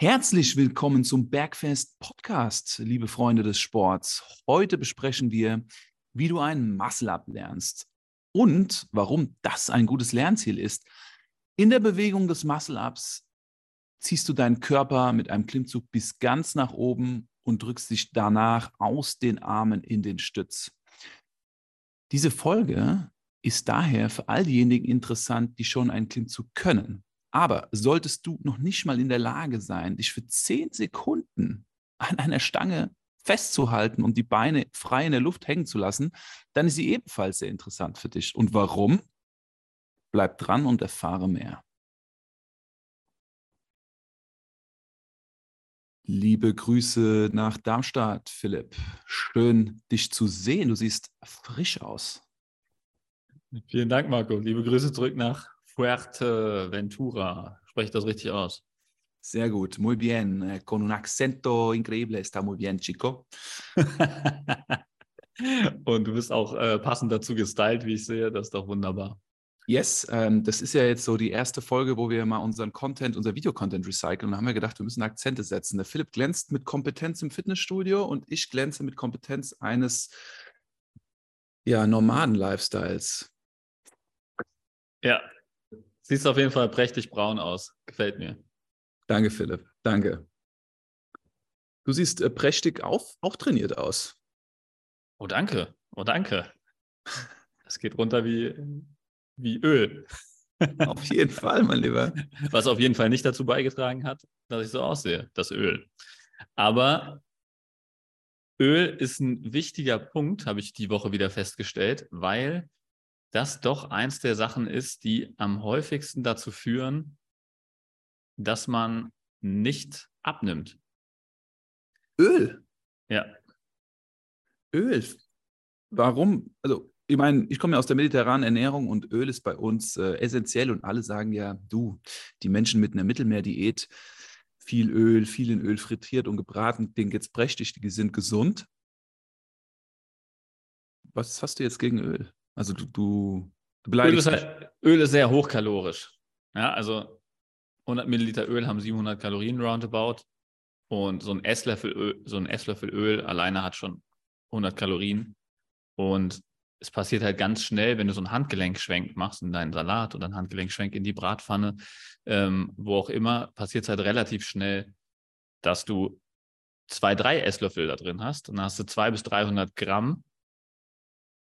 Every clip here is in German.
Herzlich willkommen zum Bergfest Podcast, liebe Freunde des Sports. Heute besprechen wir, wie du ein Muscle-Up lernst und warum das ein gutes Lernziel ist. In der Bewegung des Muscle-Ups ziehst du deinen Körper mit einem Klimmzug bis ganz nach oben und drückst dich danach aus den Armen in den Stütz. Diese Folge ist daher für all diejenigen interessant, die schon einen Klimmzug können. Aber solltest du noch nicht mal in der Lage sein, dich für zehn Sekunden an einer Stange festzuhalten und die Beine frei in der Luft hängen zu lassen, dann ist sie ebenfalls sehr interessant für dich. Und warum? Bleib dran und erfahre mehr. Liebe Grüße nach Darmstadt, Philipp. Schön, dich zu sehen. Du siehst frisch aus. Vielen Dank, Marco. Liebe Grüße zurück nach Fuerteventura. Spreche ich das richtig aus? Sehr gut, muy bien. Eh, con un acento increíble, está muy bien, chico. Und du bist auch äh, passend dazu gestylt, wie ich sehe. Das ist doch wunderbar. Yes, ähm, das ist ja jetzt so die erste Folge, wo wir mal unseren Content, unser Videocontent recyceln. Und da haben wir gedacht, wir müssen Akzente setzen. Der Philipp glänzt mit Kompetenz im Fitnessstudio und ich glänze mit Kompetenz eines ja, Nomaden-Lifestyles. Ja, Siehst auf jeden Fall prächtig braun aus. Gefällt mir. Danke, Philipp. Danke. Du siehst äh, prächtig auf, auch trainiert aus. Oh, danke. Oh, danke. Das geht runter wie, wie Öl. Auf jeden Fall, mein Lieber. Was auf jeden Fall nicht dazu beigetragen hat, dass ich so aussehe, das Öl. Aber Öl ist ein wichtiger Punkt, habe ich die Woche wieder festgestellt, weil das doch eins der Sachen ist, die am häufigsten dazu führen, dass man nicht abnimmt. Öl. Ja. Öl. Warum? Also, ich meine, ich komme ja aus der mediterranen Ernährung und Öl ist bei uns äh, essentiell und alle sagen ja, du, die Menschen mit einer Mittelmeerdiät, viel Öl, viel in Öl frittiert und gebraten, denen geht's prächtig, die sind gesund. Was hast du jetzt gegen Öl? Also du, du, du beleidigst Öl ist, halt, Öl ist sehr hochkalorisch. Ja, also 100 Milliliter Öl haben 700 Kalorien roundabout und so ein Esslöffel Öl, so ein Esslöffel Öl alleine hat schon 100 Kalorien und es passiert halt ganz schnell, wenn du so einen Handgelenkschwenk machst in deinen Salat oder einen Handgelenkschwenk in die Bratpfanne, ähm, wo auch immer, passiert es halt relativ schnell, dass du zwei, drei Esslöffel da drin hast. Und dann hast du 200 bis 300 Gramm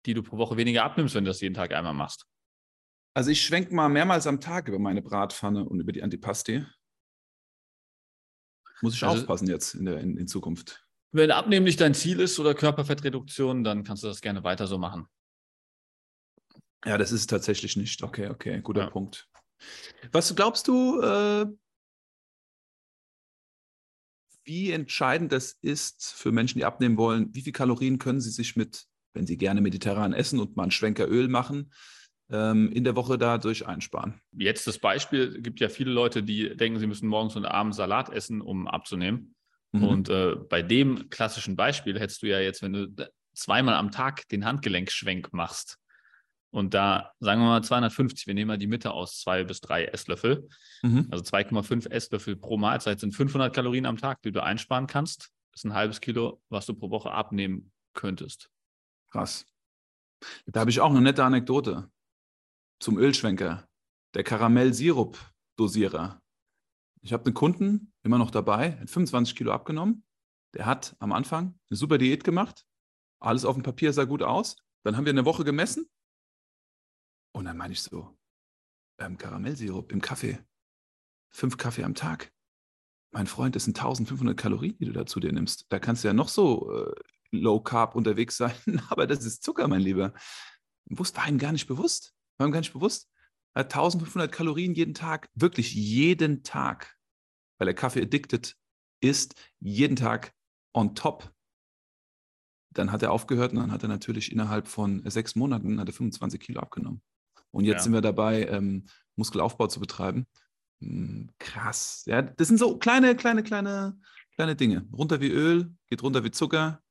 die du pro Woche weniger abnimmst, wenn du das jeden Tag einmal machst? Also ich schwenke mal mehrmals am Tag über meine Bratpfanne und über die Antipasti. Muss ich also, aufpassen jetzt in, der, in, in Zukunft. Wenn Abnehmen nicht dein Ziel ist oder Körperfettreduktion, dann kannst du das gerne weiter so machen. Ja, das ist tatsächlich nicht. Okay, okay, guter ja. Punkt. Was glaubst du, äh, wie entscheidend das ist für Menschen, die abnehmen wollen? Wie viele Kalorien können sie sich mit wenn Sie gerne mediterran essen und mal einen Schwenker Öl machen, ähm, in der Woche dadurch einsparen. Jetzt das Beispiel, gibt ja viele Leute, die denken, sie müssen morgens und abends Salat essen, um abzunehmen. Mhm. Und äh, bei dem klassischen Beispiel hättest du ja jetzt, wenn du zweimal am Tag den Handgelenkschwenk machst und da sagen wir mal 250, wir nehmen mal die Mitte aus, zwei bis drei Esslöffel, mhm. also 2,5 Esslöffel pro Mahlzeit sind 500 Kalorien am Tag, die du einsparen kannst. Das ist ein halbes Kilo, was du pro Woche abnehmen könntest. Krass. Da habe ich auch eine nette Anekdote zum Ölschwenker. Der Karamell-Sirup-Dosierer. Ich habe einen Kunden immer noch dabei, hat 25 Kilo abgenommen. Der hat am Anfang eine super Diät gemacht. Alles auf dem Papier sah gut aus. Dann haben wir eine Woche gemessen. Und dann meine ich so, ähm, Karamellsirup im Kaffee. Fünf Kaffee am Tag. Mein Freund, das sind 1500 Kalorien, die du da zu dir nimmst. Da kannst du ja noch so äh, Low Carb unterwegs sein, aber das ist Zucker, mein Lieber. war ihm gar nicht bewusst. War ihm gar nicht bewusst. Er hat 1500 Kalorien jeden Tag, wirklich jeden Tag, weil er Kaffee addicted ist, jeden Tag on top. Dann hat er aufgehört und dann hat er natürlich innerhalb von sechs Monaten hat er 25 Kilo abgenommen. Und jetzt ja. sind wir dabei, ähm, Muskelaufbau zu betreiben. Hm, krass. Ja, das sind so kleine, kleine, kleine, kleine Dinge. Runter wie Öl, geht runter wie Zucker,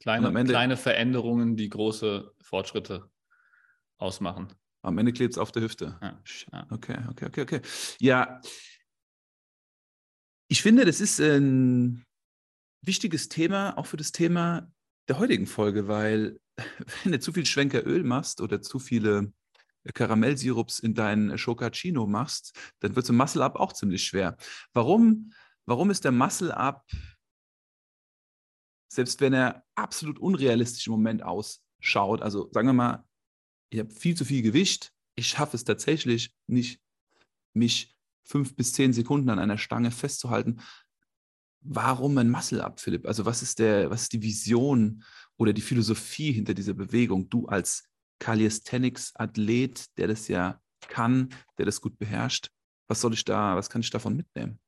Kleine, Ende, kleine Veränderungen, die große Fortschritte ausmachen. Am Ende klebt es auf der Hüfte. Ja, ja. Okay, okay, okay, okay. Ja. Ich finde, das ist ein wichtiges Thema, auch für das Thema der heutigen Folge, weil wenn du zu viel Schwenker Öl machst oder zu viele Karamellsirups in dein Schokacino machst, dann wird so ein Muscle-Up auch ziemlich schwer. Warum, warum ist der Muscle-Up, selbst wenn er absolut unrealistisch im Moment ausschaut, also sagen wir mal, ich habe viel zu viel Gewicht, ich schaffe es tatsächlich nicht, mich fünf bis zehn Sekunden an einer Stange festzuhalten. Warum ein Muscle-Up, Philipp? Also was ist, der, was ist die Vision oder die Philosophie hinter dieser Bewegung? Du als Calisthenics-Athlet, der das ja kann, der das gut beherrscht, was soll ich da, was kann ich davon mitnehmen?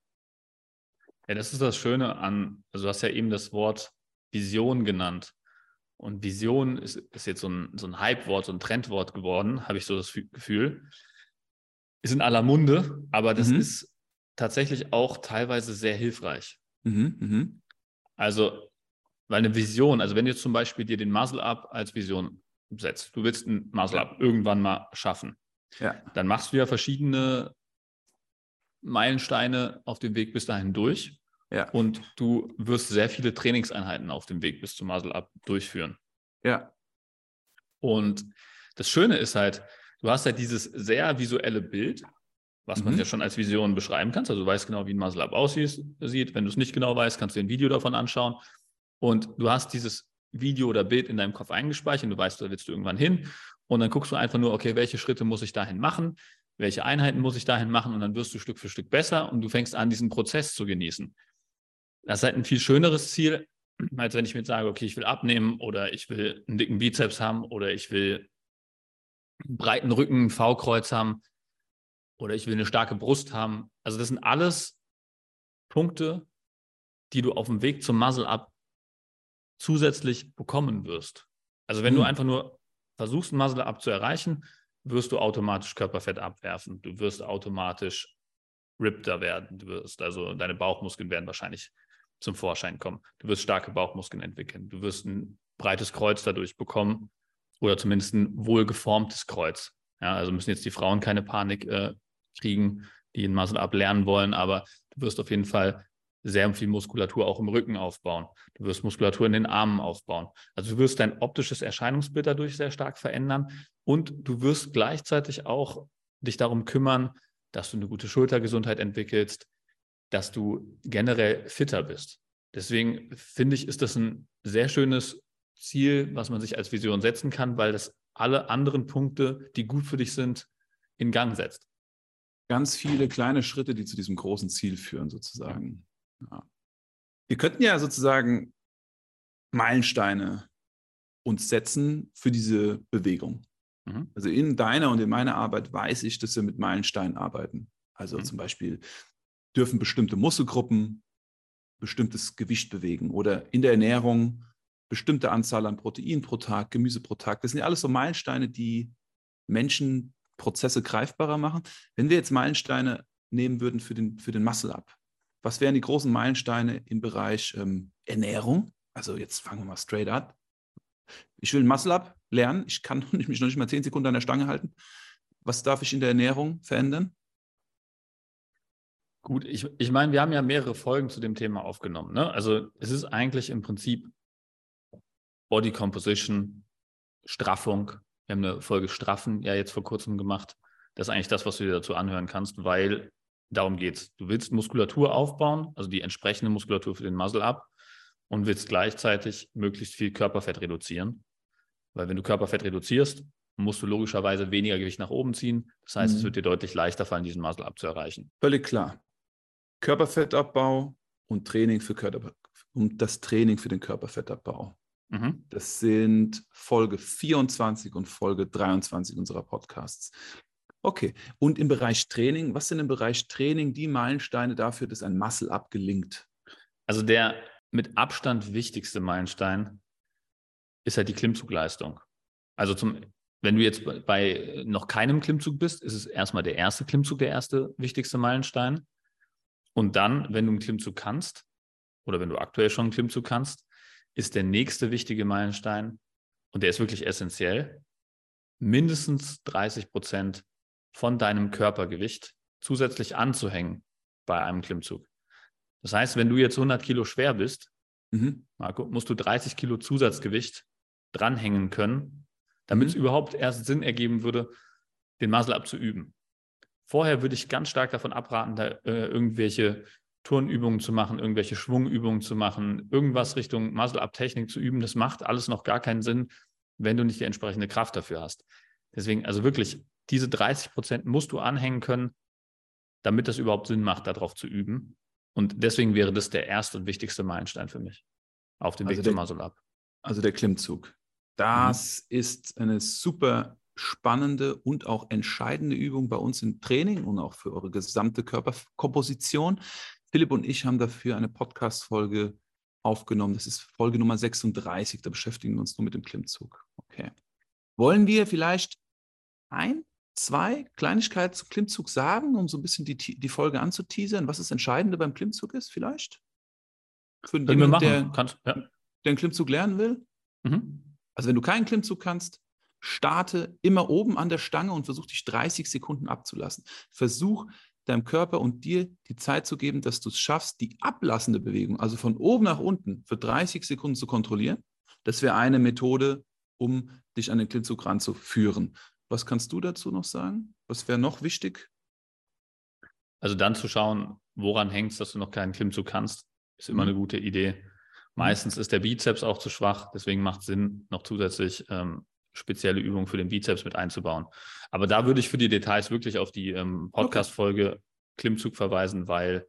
Ja, das ist das Schöne an, also du hast ja eben das Wort Vision genannt. Und Vision ist, ist jetzt so ein, so ein Hype-Wort, so ein Trendwort geworden, habe ich so das Gefühl. Ist in aller Munde, aber das mhm. ist tatsächlich auch teilweise sehr hilfreich. Mhm, mhm. Also, weil eine Vision, also wenn du jetzt zum Beispiel dir den Muzzle-Up als Vision setzt, du willst ein Muzzle-Up ja. irgendwann mal schaffen, ja. dann machst du ja verschiedene Meilensteine auf dem Weg bis dahin durch. Ja. Und du wirst sehr viele Trainingseinheiten auf dem Weg bis zum Muzzle-Up durchführen. Ja. Und das Schöne ist halt, du hast halt dieses sehr visuelle Bild, was man mhm. ja schon als Vision beschreiben kannst. Also du weißt genau, wie ein Muzzle-Up aussieht. Wenn du es nicht genau weißt, kannst du dir ein Video davon anschauen. Und du hast dieses Video oder Bild in deinem Kopf eingespeichert und du weißt, da willst du irgendwann hin. Und dann guckst du einfach nur, okay, welche Schritte muss ich dahin machen? Welche Einheiten muss ich dahin machen? Und dann wirst du Stück für Stück besser und du fängst an, diesen Prozess zu genießen. Das ist halt ein viel schöneres Ziel, als wenn ich mir sage, okay, ich will abnehmen oder ich will einen dicken Bizeps haben oder ich will einen breiten Rücken, ein V-Kreuz haben oder ich will eine starke Brust haben. Also das sind alles Punkte, die du auf dem Weg zum Muscle-Up zusätzlich bekommen wirst. Also wenn mhm. du einfach nur versuchst, ein Muscle-Up zu erreichen, wirst du automatisch Körperfett abwerfen. Du wirst automatisch rippter werden. Du wirst also deine Bauchmuskeln werden wahrscheinlich zum Vorschein kommen. Du wirst starke Bauchmuskeln entwickeln. Du wirst ein breites Kreuz dadurch bekommen oder zumindest ein wohlgeformtes Kreuz. Ja, also müssen jetzt die Frauen keine Panik äh, kriegen, die ein Muscle-Up lernen wollen, aber du wirst auf jeden Fall sehr viel Muskulatur auch im Rücken aufbauen. Du wirst Muskulatur in den Armen aufbauen. Also du wirst dein optisches Erscheinungsbild dadurch sehr stark verändern und du wirst gleichzeitig auch dich darum kümmern, dass du eine gute Schultergesundheit entwickelst, dass du generell fitter bist. Deswegen finde ich, ist das ein sehr schönes Ziel, was man sich als Vision setzen kann, weil das alle anderen Punkte, die gut für dich sind, in Gang setzt. Ganz viele kleine Schritte, die zu diesem großen Ziel führen, sozusagen. Ja. Wir könnten ja sozusagen Meilensteine uns setzen für diese Bewegung. Mhm. Also in deiner und in meiner Arbeit weiß ich, dass wir mit Meilensteinen arbeiten. Also mhm. zum Beispiel dürfen bestimmte Muskelgruppen bestimmtes Gewicht bewegen oder in der Ernährung bestimmte Anzahl an Protein pro Tag, Gemüse pro Tag. Das sind ja alles so Meilensteine, die Menschen Prozesse greifbarer machen. Wenn wir jetzt Meilensteine nehmen würden für den, für den Muscle-Up, was wären die großen Meilensteine im Bereich ähm, Ernährung? Also jetzt fangen wir mal straight up. Ich will Muscle-Up lernen. Ich kann mich noch nicht mal zehn Sekunden an der Stange halten. Was darf ich in der Ernährung verändern? Gut, ich, ich meine, wir haben ja mehrere Folgen zu dem Thema aufgenommen. Ne? Also es ist eigentlich im Prinzip Body Composition, Straffung. Wir haben eine Folge Straffen ja jetzt vor kurzem gemacht. Das ist eigentlich das, was du dir dazu anhören kannst, weil darum geht es. Du willst Muskulatur aufbauen, also die entsprechende Muskulatur für den Muscle-Up und willst gleichzeitig möglichst viel Körperfett reduzieren. Weil wenn du Körperfett reduzierst, musst du logischerweise weniger Gewicht nach oben ziehen. Das heißt, mhm. es wird dir deutlich leichter fallen, diesen Muscle-Up zu erreichen. Völlig klar. Körperfettabbau und Training für Körper und das Training für den Körperfettabbau. Mhm. Das sind Folge 24 und Folge 23 unserer Podcasts. Okay, und im Bereich Training, was sind im Bereich Training die Meilensteine dafür, dass ein Muscle-Up gelingt? Also der mit Abstand wichtigste Meilenstein ist halt die Klimmzugleistung. Also zum, wenn du jetzt bei noch keinem Klimmzug bist, ist es erstmal der erste Klimmzug der erste wichtigste Meilenstein. Und dann, wenn du einen Klimmzug kannst, oder wenn du aktuell schon einen Klimmzug kannst, ist der nächste wichtige Meilenstein, und der ist wirklich essentiell, mindestens 30 Prozent von deinem Körpergewicht zusätzlich anzuhängen bei einem Klimmzug. Das heißt, wenn du jetzt 100 Kilo schwer bist, Mhm. Marco, musst du 30 Kilo Zusatzgewicht dranhängen können, damit es Mhm. überhaupt erst Sinn ergeben würde, den Muscle-Up zu üben. Vorher würde ich ganz stark davon abraten, da äh, irgendwelche Turnübungen zu machen, irgendwelche Schwungübungen zu machen, irgendwas Richtung Muscle-Up-Technik zu üben. Das macht alles noch gar keinen Sinn, wenn du nicht die entsprechende Kraft dafür hast. Deswegen, also wirklich, diese 30 Prozent musst du anhängen können, damit das überhaupt Sinn macht, darauf zu üben. Und deswegen wäre das der erste und wichtigste Meilenstein für mich auf dem Also Weg der- zum Muscle-Up. Also der Klimmzug. Das ist eine super spannende und auch entscheidende Übung bei uns im Training und auch für eure gesamte Körperkomposition. Philipp und ich haben dafür eine Podcast-Folge aufgenommen. Das ist Folge Nummer 36. Da beschäftigen wir uns nur mit dem Klimmzug. Okay. Wollen wir vielleicht ein, zwei Kleinigkeiten zum Klimmzug sagen, um so ein bisschen die, die Folge anzuteasern, was das Entscheidende beim Klimmzug ist, vielleicht? Für machen. der, Kannst, ja. der einen Klimmzug lernen will? Mhm. Also wenn du keinen Klimmzug kannst, starte immer oben an der Stange und versuch dich 30 Sekunden abzulassen. Versuch deinem Körper und dir die Zeit zu geben, dass du es schaffst, die ablassende Bewegung, also von oben nach unten, für 30 Sekunden zu kontrollieren. Das wäre eine Methode, um dich an den Klimmzug ranzuführen. Was kannst du dazu noch sagen? Was wäre noch wichtig? Also dann zu schauen, woran hängt es, dass du noch keinen Klimmzug kannst, ist immer Mhm. eine gute Idee. Meistens ist der Bizeps auch zu schwach, deswegen macht es Sinn, noch zusätzlich ähm, spezielle Übungen für den Bizeps mit einzubauen. Aber da würde ich für die Details wirklich auf die ähm, Podcast-Folge Klimmzug verweisen, weil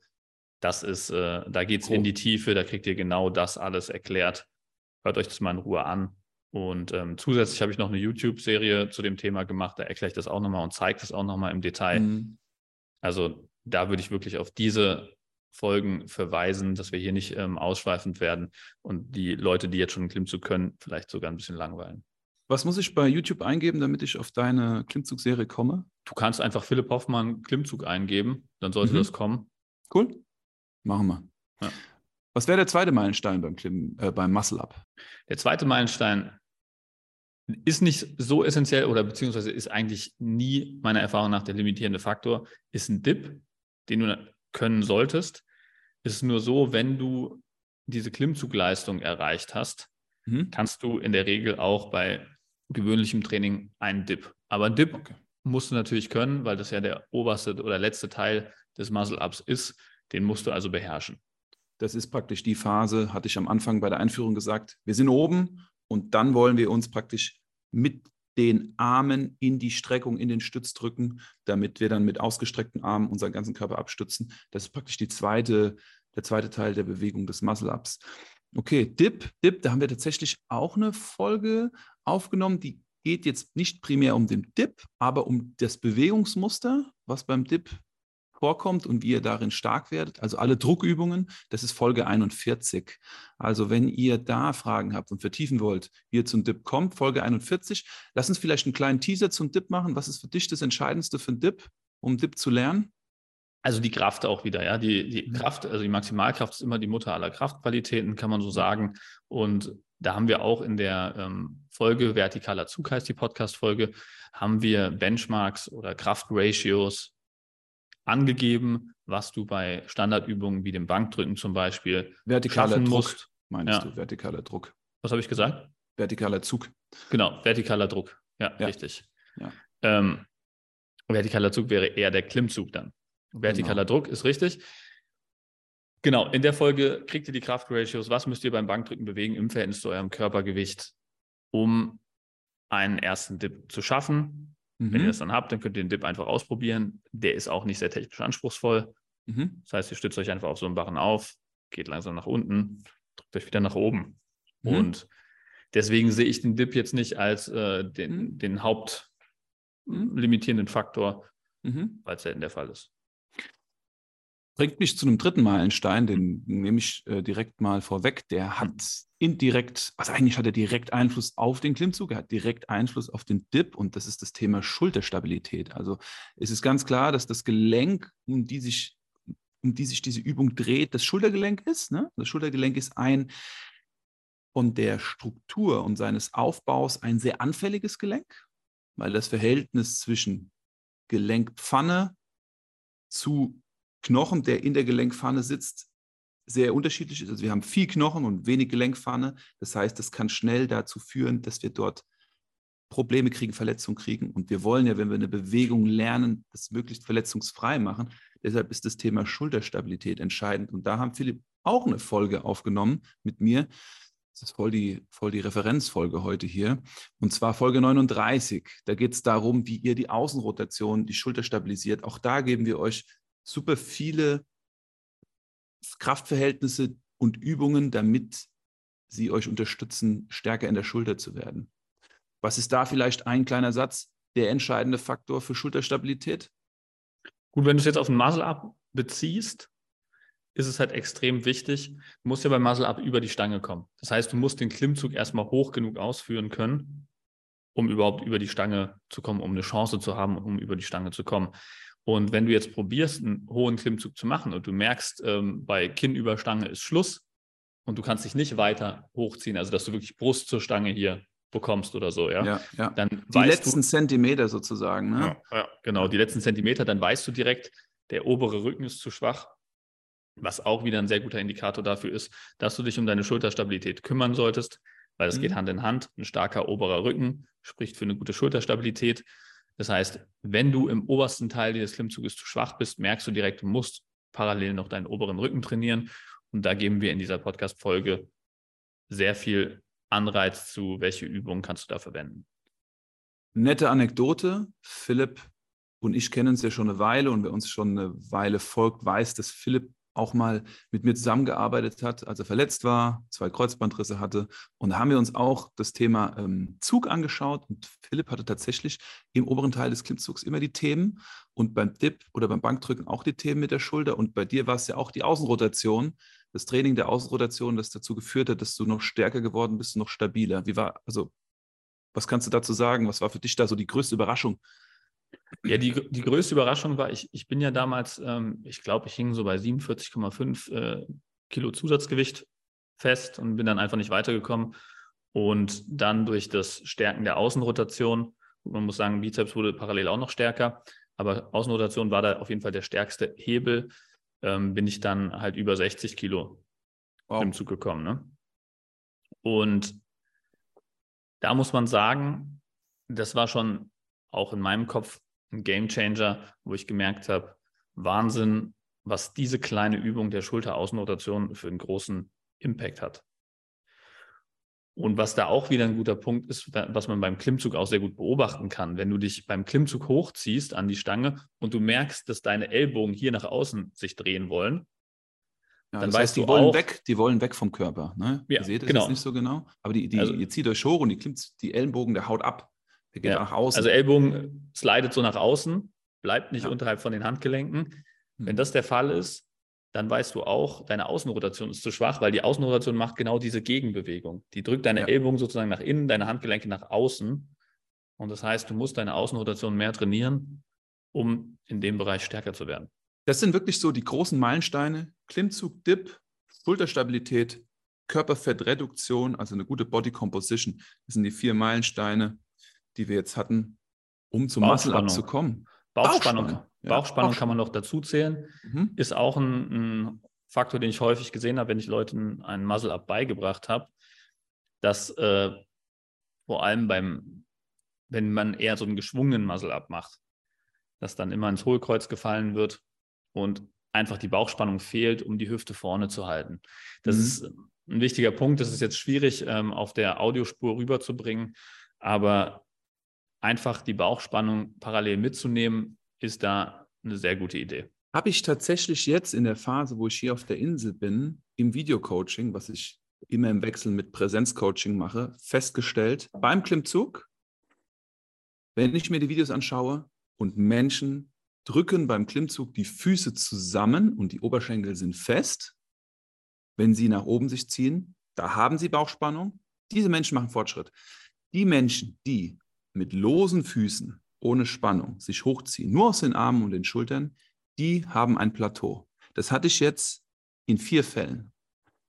das ist, äh, da geht es in Cool. die Tiefe, da kriegt ihr genau das alles erklärt. Hört euch das mal in Ruhe an. Und ähm, zusätzlich habe ich noch eine YouTube-Serie zu dem Thema gemacht, da erkläre ich das auch nochmal und zeige das auch nochmal im Detail. Mhm. Also da würde ich wirklich auf diese Folgen verweisen, dass wir hier nicht ähm, ausschweifend werden und die Leute, die jetzt schon einen Klimmzug können, vielleicht sogar ein bisschen langweilen. Was muss ich bei YouTube eingeben, damit ich auf deine Klimmzugserie komme? Du kannst einfach Philipp Hoffmann Klimmzug eingeben, dann sollte Mhm. das kommen. Cool. Machen wir. Ja. Was wäre der zweite Meilenstein beim, Klimm, äh, beim Muscle-Up? Der zweite Meilenstein ist nicht so essentiell oder beziehungsweise ist eigentlich nie meiner Erfahrung nach der limitierende Faktor, ist ein Dip, den du können solltest. Ist nur so, wenn du diese Klimmzugleistung erreicht hast, Mhm. kannst du in der Regel auch bei gewöhnlichem Training einen Dip. Aber einen Dip Okay. musst du natürlich können, weil das ja der oberste oder letzte Teil des Muscle-Ups ist. Den musst du also beherrschen. Das ist praktisch die Phase, hatte ich am Anfang bei der Einführung gesagt. Wir sind oben und dann wollen wir uns praktisch mit den Armen in die Streckung, in den Stütz drücken, damit wir dann mit ausgestreckten Armen unseren ganzen Körper abstützen. Das ist praktisch die zweite, der zweite Teil der Bewegung des Muscle-Ups. Okay, Dip, Dip, da haben wir tatsächlich auch eine Folge aufgenommen, die geht jetzt nicht primär um den Dip, aber um das Bewegungsmuster, was beim Dip vorkommt und wie ihr darin stark werdet. Also alle Druckübungen, das ist Folge 41. Also wenn ihr da Fragen habt und vertiefen wollt, wie ihr zum Dip kommt, Folge 41. Lass uns vielleicht einen kleinen Teaser zum Dip machen. Was ist für dich das Entscheidendste für einen Dip, um Dip zu lernen? Also die Kraft auch wieder, ja. Die, die Mhm. Kraft, also die Maximalkraft ist immer die Mutter aller Kraftqualitäten, kann man so sagen. Und da haben wir auch in der ähm, Folge Vertikaler Zug heißt die Podcast-Folge, haben wir Benchmarks oder Kraftratios angegeben, was du bei Standardübungen wie dem Bankdrücken zum Beispiel Vertikaler Druck, musst. meinst Ja. du? Vertikaler Druck. Was habe ich gesagt? Vertikaler Zug. Genau, vertikaler Druck. Ja, Ja. richtig. Ja. Ähm, vertikaler Zug wäre eher der Klimmzug dann. Vertikaler Druck ist richtig. Genau, in der Folge kriegt ihr die Kraftratios. Was müsst ihr beim Bankdrücken bewegen im Verhältnis zu eurem Körpergewicht, um einen ersten Dip zu schaffen? Wenn ihr Mhm. das dann habt, dann könnt ihr den Dip einfach ausprobieren. Der ist auch nicht sehr technisch anspruchsvoll. Mhm. Das heißt, ihr stützt euch einfach auf so einen Barren auf, geht langsam nach unten, drückt euch wieder nach oben. Mhm. Und deswegen sehe ich den Dip jetzt nicht als äh, den, Mhm. den Mhm. hauptlimitierenden Faktor, Mhm. weil es selten der Fall ist. Bringt mich zu einem dritten Meilenstein, den nehme ich äh, direkt mal vorweg. Der hat indirekt, also eigentlich hat er direkt Einfluss auf den Klimmzug, er hat direkt Einfluss auf den Dip und das ist das Thema Schulterstabilität. Also es ist ganz klar, dass das Gelenk, um die sich, um die sich diese Übung dreht, das Schultergelenk ist. Ne? Das Schultergelenk ist ein von der Struktur und seines Aufbaus ein sehr anfälliges Gelenk, weil das Verhältnis zwischen Gelenkpfanne zu Knochen, der in der Gelenkpfanne sitzt, sehr unterschiedlich ist. Also wir haben viel Knochen und wenig Gelenkpfanne. Das heißt, das kann schnell dazu führen, dass wir dort Probleme kriegen, Verletzungen kriegen. Und wir wollen ja, wenn wir eine Bewegung lernen, das möglichst verletzungsfrei machen. Deshalb ist das Thema Schulterstabilität entscheidend. Und da haben Philipp auch eine Folge aufgenommen mit mir. Das ist voll die, voll die Referenzfolge heute hier. Und zwar Folge 39. Da geht es darum, wie ihr die Außenrotation, die Schulter stabilisiert. Auch da geben wir euch super viele Kraftverhältnisse und Übungen, damit sie euch unterstützen, stärker in der Schulter zu werden. Was ist da vielleicht ein kleiner Satz, der entscheidende Faktor für Schulterstabilität? Gut, wenn du es jetzt auf den Muscle-Up beziehst, ist es halt extrem wichtig. Du musst ja beim Muscle-Up über die Stange kommen. Das heißt, du musst den Klimmzug erstmal hoch genug ausführen können, um überhaupt über die Stange zu kommen, um eine Chance zu haben, um über die Stange zu kommen. Und wenn du jetzt probierst, einen hohen Klimmzug zu machen und du merkst, ähm, bei Kinn über Stange ist Schluss und du kannst dich nicht weiter hochziehen, also dass du wirklich Brust zur Stange hier bekommst oder so, ja. ja, ja. Dann die letzten du, Zentimeter sozusagen, ne? Ja, ja, genau, die letzten Zentimeter, dann weißt du direkt, der obere Rücken ist zu schwach, was auch wieder ein sehr guter Indikator dafür ist, dass du dich um deine Schulterstabilität kümmern solltest, weil es mhm. geht Hand in Hand. Ein starker oberer Rücken spricht für eine gute Schulterstabilität. Das heißt, wenn du im obersten Teil dieses Klimmzuges zu schwach bist, merkst du direkt, du musst parallel noch deinen oberen Rücken trainieren. Und da geben wir in dieser Podcast-Folge sehr viel Anreiz zu, welche Übungen kannst du da verwenden. Nette Anekdote. Philipp und ich kennen uns ja schon eine Weile und wer uns schon eine Weile folgt, weiß, dass Philipp auch mal mit mir zusammengearbeitet hat, als er verletzt war, zwei Kreuzbandrisse hatte. Und da haben wir uns auch das Thema ähm, Zug angeschaut. Und Philipp hatte tatsächlich im oberen Teil des Klimmzugs immer die Themen und beim Dip oder beim Bankdrücken auch die Themen mit der Schulter. Und bei dir war es ja auch die Außenrotation, das Training der Außenrotation, das dazu geführt hat, dass du noch stärker geworden bist, noch stabiler. Wie war, also, was kannst du dazu sagen? Was war für dich da so die größte Überraschung? Ja, die, die größte Überraschung war, ich, ich bin ja damals, ähm, ich glaube, ich hing so bei 47,5 äh, Kilo Zusatzgewicht fest und bin dann einfach nicht weitergekommen. Und dann durch das Stärken der Außenrotation, man muss sagen, Bizeps wurde parallel auch noch stärker, aber Außenrotation war da auf jeden Fall der stärkste Hebel, ähm, bin ich dann halt über 60 Kilo wow. im Zug gekommen. Ne? Und da muss man sagen, das war schon auch in meinem Kopf ein Game Changer, wo ich gemerkt habe, Wahnsinn, was diese kleine Übung der Schulteraußenrotation für einen großen Impact hat. Und was da auch wieder ein guter Punkt ist, was man beim Klimmzug auch sehr gut beobachten kann, wenn du dich beim Klimmzug hochziehst an die Stange und du merkst, dass deine Ellbogen hier nach außen sich drehen wollen, ja, dann weißt heißt, du die wollen auch, weg, die wollen weg vom Körper. Ne? Ja, ihr seht es genau. nicht so genau, aber die, die, also, ihr zieht euch hoch und die, klimmt, die Ellenbogen, der haut ab. Der geht ja. nach außen. Also Ellbogen slidet so nach außen, bleibt nicht ja. unterhalb von den Handgelenken. Hm. Wenn das der Fall ist, dann weißt du auch, deine Außenrotation ist zu schwach, weil die Außenrotation macht genau diese Gegenbewegung. Die drückt deine ja. Ellbogen sozusagen nach innen, deine Handgelenke nach außen. Und das heißt, du musst deine Außenrotation mehr trainieren, um in dem Bereich stärker zu werden. Das sind wirklich so die großen Meilensteine. Klimmzug, Dip, Schulterstabilität, Körperfettreduktion, also eine gute Body Composition. Das sind die vier Meilensteine, die wir jetzt hatten, um zum Muscle-Up zu kommen. Bauchspannung, Bauchspannung, ja. Bauchspannung kann man noch dazu zählen. Mhm. Ist auch ein, ein, Faktor, den ich häufig gesehen habe, wenn ich Leuten einen Muscle-Up beigebracht habe, dass äh, vor allem beim, wenn man eher so einen geschwungenen Muscle-Up macht, dass dann immer ins Hohlkreuz gefallen wird und einfach die Bauchspannung fehlt, um die Hüfte vorne zu halten. Das mhm. ist ein wichtiger Punkt. Das ist jetzt schwierig ähm, auf der Audiospur rüberzubringen, aber einfach die Bauchspannung parallel mitzunehmen, ist da eine sehr gute Idee. Habe ich tatsächlich jetzt in der Phase, wo ich hier auf der Insel bin, im Videocoaching, was ich immer im Wechsel mit Präsenzcoaching mache, festgestellt, beim Klimmzug, wenn ich mir die Videos anschaue und Menschen drücken beim Klimmzug die Füße zusammen und die Oberschenkel sind fest, wenn sie nach oben sich ziehen, da haben sie Bauchspannung. Diese Menschen machen Fortschritt. Die Menschen, die mit losen Füßen, ohne Spannung, sich hochziehen, nur aus den Armen und den Schultern, die haben ein Plateau. Das hatte ich jetzt in vier Fällen.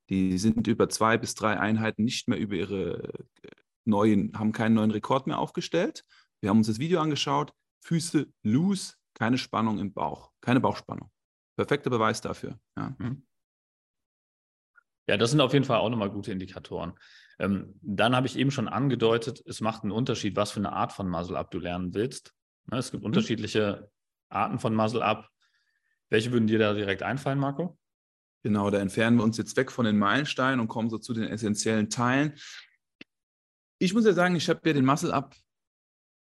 Die sind über zwei bis drei Einheiten nicht mehr über ihre äh, neuen, haben keinen neuen Rekord mehr aufgestellt. Wir haben uns das Video angeschaut. Füße loose, keine Spannung im Bauch, keine Bauchspannung. Perfekter Beweis dafür. Ja. Mhm. Ja, das sind auf jeden Fall auch nochmal gute Indikatoren. Ähm, dann habe ich eben schon angedeutet, es macht einen Unterschied, was für eine Art von Muscle-Up du lernen willst. Ne, es gibt mhm. unterschiedliche Arten von Muscle-Up. Welche würden dir da direkt einfallen, Marco? Genau, da entfernen wir uns jetzt weg von den Meilensteinen und kommen so zu den essentiellen Teilen. Ich muss ja sagen, ich habe ja den Muscle-Up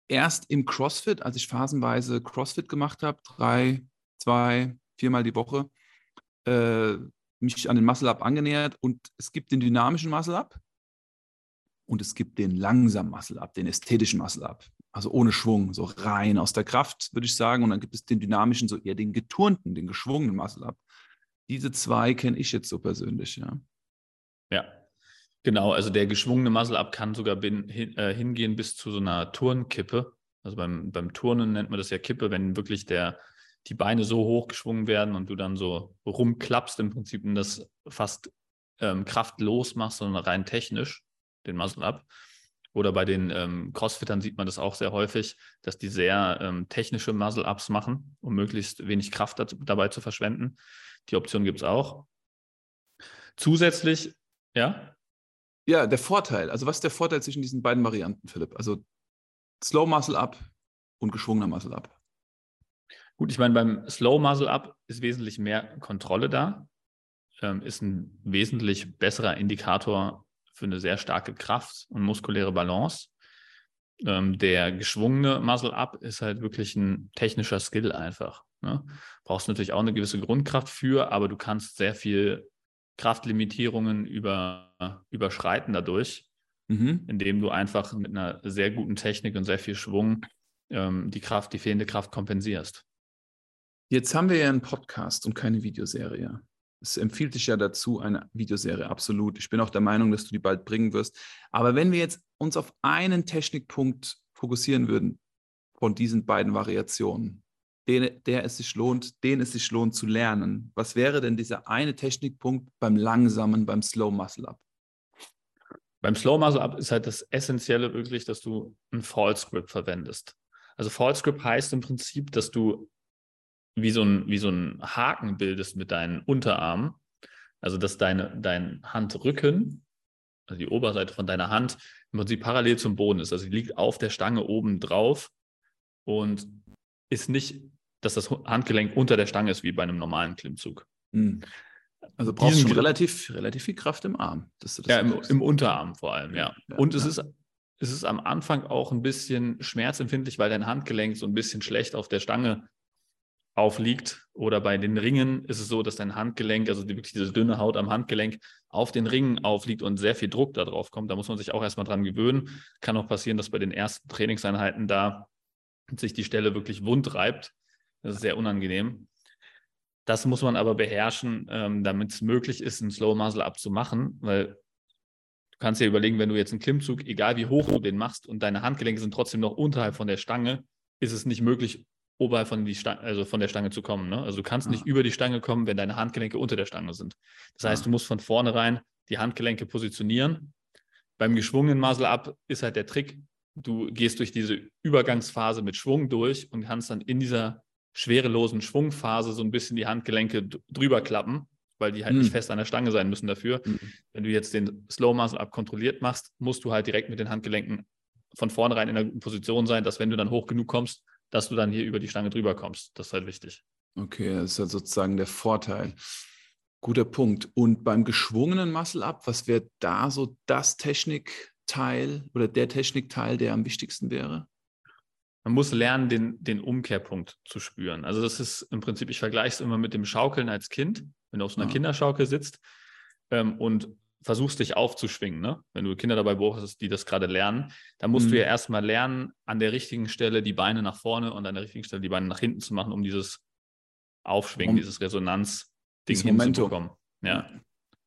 erst im CrossFit, als ich phasenweise CrossFit gemacht habe, drei, zwei, viermal die Woche, äh, mich an den Muscle-Up angenähert. Und es gibt den dynamischen Muscle-Up und es gibt den langsamen Muscle-Up, den ästhetischen Muscle-Up. Also ohne Schwung, so rein aus der Kraft, würde ich sagen. Und dann gibt es den dynamischen, so eher den geturnten, den geschwungenen Muscle-Up. Diese zwei kenne ich jetzt so persönlich, ja. Ja, genau. Also der geschwungene Muscle-Up kann sogar bin, hin, äh, hingehen bis zu so einer Turnkippe. Also beim, beim Turnen nennt man das ja Kippe, wenn wirklich der, die Beine so hoch geschwungen werden und du dann so rumklappst im Prinzip und das fast ähm, kraftlos machst, sondern rein technisch, den Muscle-Up. Oder bei den ähm, Crossfittern sieht man das auch sehr häufig, dass die sehr ähm, technische Muscle-Ups machen, um möglichst wenig Kraft dabei zu verschwenden. Die Option gibt es auch. Zusätzlich, ja? Ja, der Vorteil. Also, was ist der Vorteil zwischen diesen beiden Varianten, Philipp? Also, Slow Muscle Up und geschwungener Muscle Up. Gut, ich meine, beim Slow Muscle Up ist wesentlich mehr Kontrolle da, ähm, ist ein wesentlich besserer Indikator für eine sehr starke Kraft und muskuläre Balance. Ähm, der geschwungene Muscle Up ist halt wirklich ein technischer Skill einfach. Ne? Brauchst natürlich auch eine gewisse Grundkraft für, aber du kannst sehr viel Kraftlimitierungen über, überschreiten dadurch, mhm. indem du einfach mit einer sehr guten Technik und sehr viel Schwung ähm, die Kraft, die fehlende Kraft kompensierst. Jetzt haben wir ja einen Podcast und keine Videoserie. Es empfiehlt sich ja dazu, eine Videoserie, absolut. Ich bin auch der Meinung, dass du die bald bringen wirst. Aber wenn wir jetzt uns auf einen Technikpunkt fokussieren würden von diesen beiden Variationen, den, der es sich lohnt, den es sich lohnt zu lernen. Was wäre denn dieser eine Technikpunkt beim langsamen, beim Slow Muscle Up? Beim Slow Muscle Up ist halt das Essentielle wirklich, dass du ein False Grip verwendest. Also False Grip heißt im Prinzip, dass du wie so ein, wie so ein Haken bildest mit deinen Unterarmen. Also dass deine, dein Handrücken, also die Oberseite von deiner Hand, im Prinzip parallel zum Boden ist. Also sie liegt auf der Stange oben drauf und ist nicht dass das Handgelenk unter der Stange ist, wie bei einem normalen Klimmzug. Mhm. Also brauchst du schon relativ, relativ viel Kraft im Arm. ja, im, im, Unterarm vor allem, ja. ja Und ja. es, Ist, es ist am Anfang auch ein bisschen schmerzempfindlich, weil dein Handgelenk so ein bisschen schlecht auf der Stange aufliegt. Oder bei den Ringen ist es so, dass dein Handgelenk, also wirklich diese dünne Haut am Handgelenk, auf den Ringen aufliegt und sehr viel Druck da drauf kommt. Da muss man sich auch erstmal dran gewöhnen. Kann auch passieren, dass bei den ersten Trainingseinheiten da sich die Stelle wirklich wund reibt. Das ist sehr unangenehm. Das muss man aber beherrschen, ähm, damit es möglich ist, einen Slow Muscle Up zu machen, weil du kannst dir überlegen, wenn du jetzt einen Klimmzug, egal wie hoch du den machst und deine Handgelenke sind trotzdem noch unterhalb von der Stange, ist es nicht möglich, oberhalb von, Stange, also von der Stange zu kommen. Ne? Also du kannst ah. nicht über die Stange kommen, wenn deine Handgelenke unter der Stange sind. Das heißt, ah. du musst von vornherein die Handgelenke positionieren. Beim geschwungenen Muscle Up ist halt der Trick, du gehst durch diese Übergangsphase mit Schwung durch und kannst dann in dieser schwerelosen Schwungphase so ein bisschen die Handgelenke drüber klappen, weil die halt mhm. nicht fest an der Stange sein müssen dafür. Mhm. Wenn du jetzt den Slow Muscle Up kontrolliert machst, musst du halt direkt mit den Handgelenken von vornherein in der Position sein, dass wenn du dann hoch genug kommst, dass du dann hier über die Stange drüber kommst. Das ist halt wichtig. Okay, das ist halt sozusagen der Vorteil. Guter Punkt. Und beim geschwungenen Muscle Up, was wäre da so das Technikteil oder der Technikteil, der am wichtigsten wäre? man muss lernen, den, den Umkehrpunkt zu spüren. Also das ist im Prinzip, ich vergleiche es immer mit dem Schaukeln als Kind, wenn du auf so einer ja. Kinderschaukel sitzt ähm, und versuchst dich aufzuschwingen. Ne? Wenn du Kinder dabei beobachtest, die das gerade lernen, dann musst mhm. du ja erstmal lernen, an der richtigen Stelle die Beine nach vorne und an der richtigen Stelle die Beine nach hinten zu machen, um dieses Aufschwingen, um, dieses Resonanz-Ding hinzubekommen. Ja,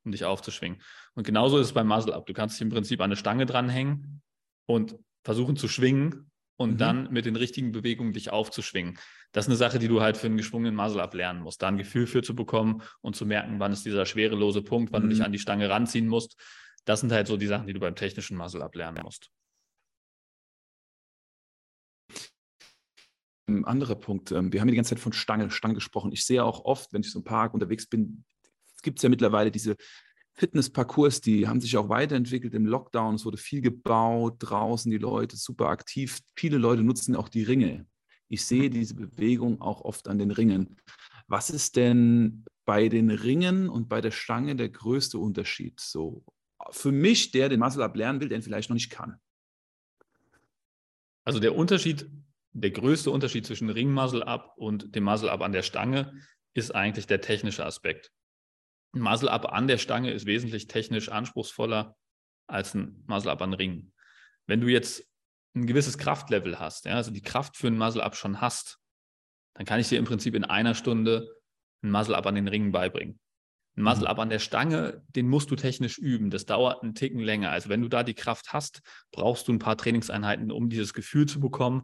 um dich aufzuschwingen. Und genauso ist es beim Muscle Up. Du kannst dich im Prinzip an eine Stange dranhängen und versuchen zu schwingen und mhm. dann mit den richtigen Bewegungen dich aufzuschwingen. Das ist eine Sache, die du halt für einen geschwungenen Muscle ablernen musst, da ein Gefühl für zu bekommen und zu merken, wann ist dieser schwerelose Punkt, wann mhm. du dich mhm. an die Stange ranziehen musst. Das sind halt so die Sachen, die du beim technischen Muscle ablernen musst. Ein anderer Punkt, ähm, wir haben ja die ganze Zeit von Stange, Stange gesprochen. Ich sehe auch oft, wenn ich so im Park unterwegs bin, es gibt ja mittlerweile diese Fitnessparcours, die haben sich auch weiterentwickelt im Lockdown. Es wurde viel gebaut, draußen die Leute super aktiv. Viele Leute nutzen auch die Ringe. Ich sehe diese Bewegung auch oft an den Ringen. Was ist denn bei den Ringen und bei der Stange der größte Unterschied? So für mich, der den Muscle Up lernen will, den vielleicht noch nicht kann. Also der Unterschied, der größte Unterschied zwischen Ring Muscle Up und dem Muscle Up an der Stange ist eigentlich der technische Aspekt. Ein Muscle Up an der Stange ist wesentlich technisch anspruchsvoller als ein Muscle Up an Ringen. Wenn du jetzt ein gewisses Kraftlevel hast, ja, also die Kraft für ein Muscle Up schon hast, dann kann ich dir im Prinzip in einer Stunde ein Muscle Up an den Ringen beibringen. Ein Muscle mhm. Up an der Stange, den musst du technisch üben. Das dauert einen Ticken länger. Also wenn du da die Kraft hast, brauchst du ein paar Trainingseinheiten, um dieses Gefühl zu bekommen.